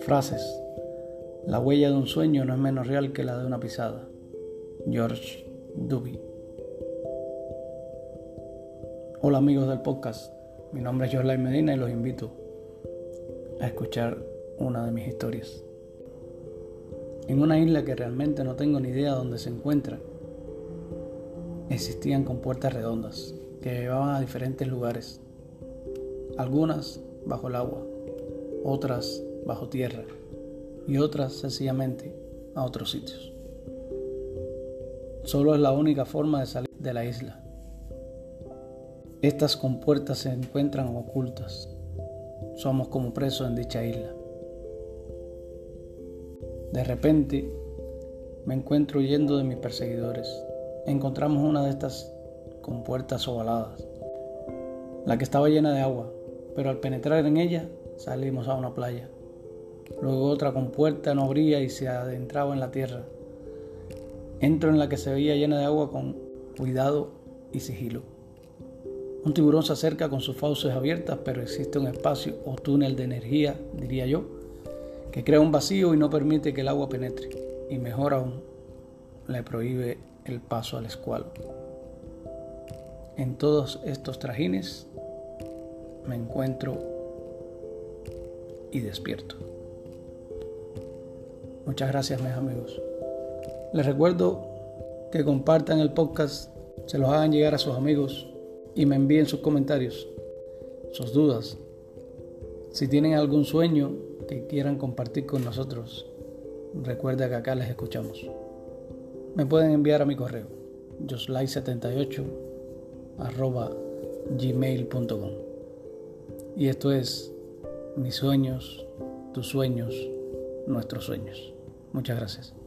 Frases. La huella de un sueño no es menos real que la de una pisada. George Duby. Hola amigos del podcast, mi nombre es Jorlai Medina y los invito a escuchar una de mis historias. En una isla que realmente no tengo ni idea dónde se encuentra, existían compuertas redondas que llevaban a diferentes lugares, algunas bajo el agua, otras bajo tierra y otras sencillamente a otros sitios. Solo es la única forma de salir de la isla. Estas compuertas se encuentran ocultas. Somos como presos en dicha isla. De repente me encuentro huyendo de mis perseguidores. Encontramos una de estas compuertas ovaladas, la que estaba llena de agua, pero al penetrar en ella salimos a una playa. Luego otra compuerta no abría y se adentraba en la tierra. Entro en la que se veía llena de agua con cuidado y sigilo. Un tiburón se acerca con sus fauces abiertas, pero existe un espacio o túnel de energía, diría yo, que crea un vacío y no permite que el agua penetre. Y mejor aún, le prohíbe el paso al escualo. En todos estos trajines me encuentro y despierto. Muchas gracias mis amigos. Les recuerdo que compartan el podcast, se los hagan llegar a sus amigos y me envíen sus comentarios, sus dudas. Si tienen algún sueño que quieran compartir con nosotros, recuerda que acá les escuchamos. Me pueden enviar a mi correo, joslike78 arroba gmail.com. Y esto es mis sueños, tus sueños, nuestros sueños. Muchas gracias.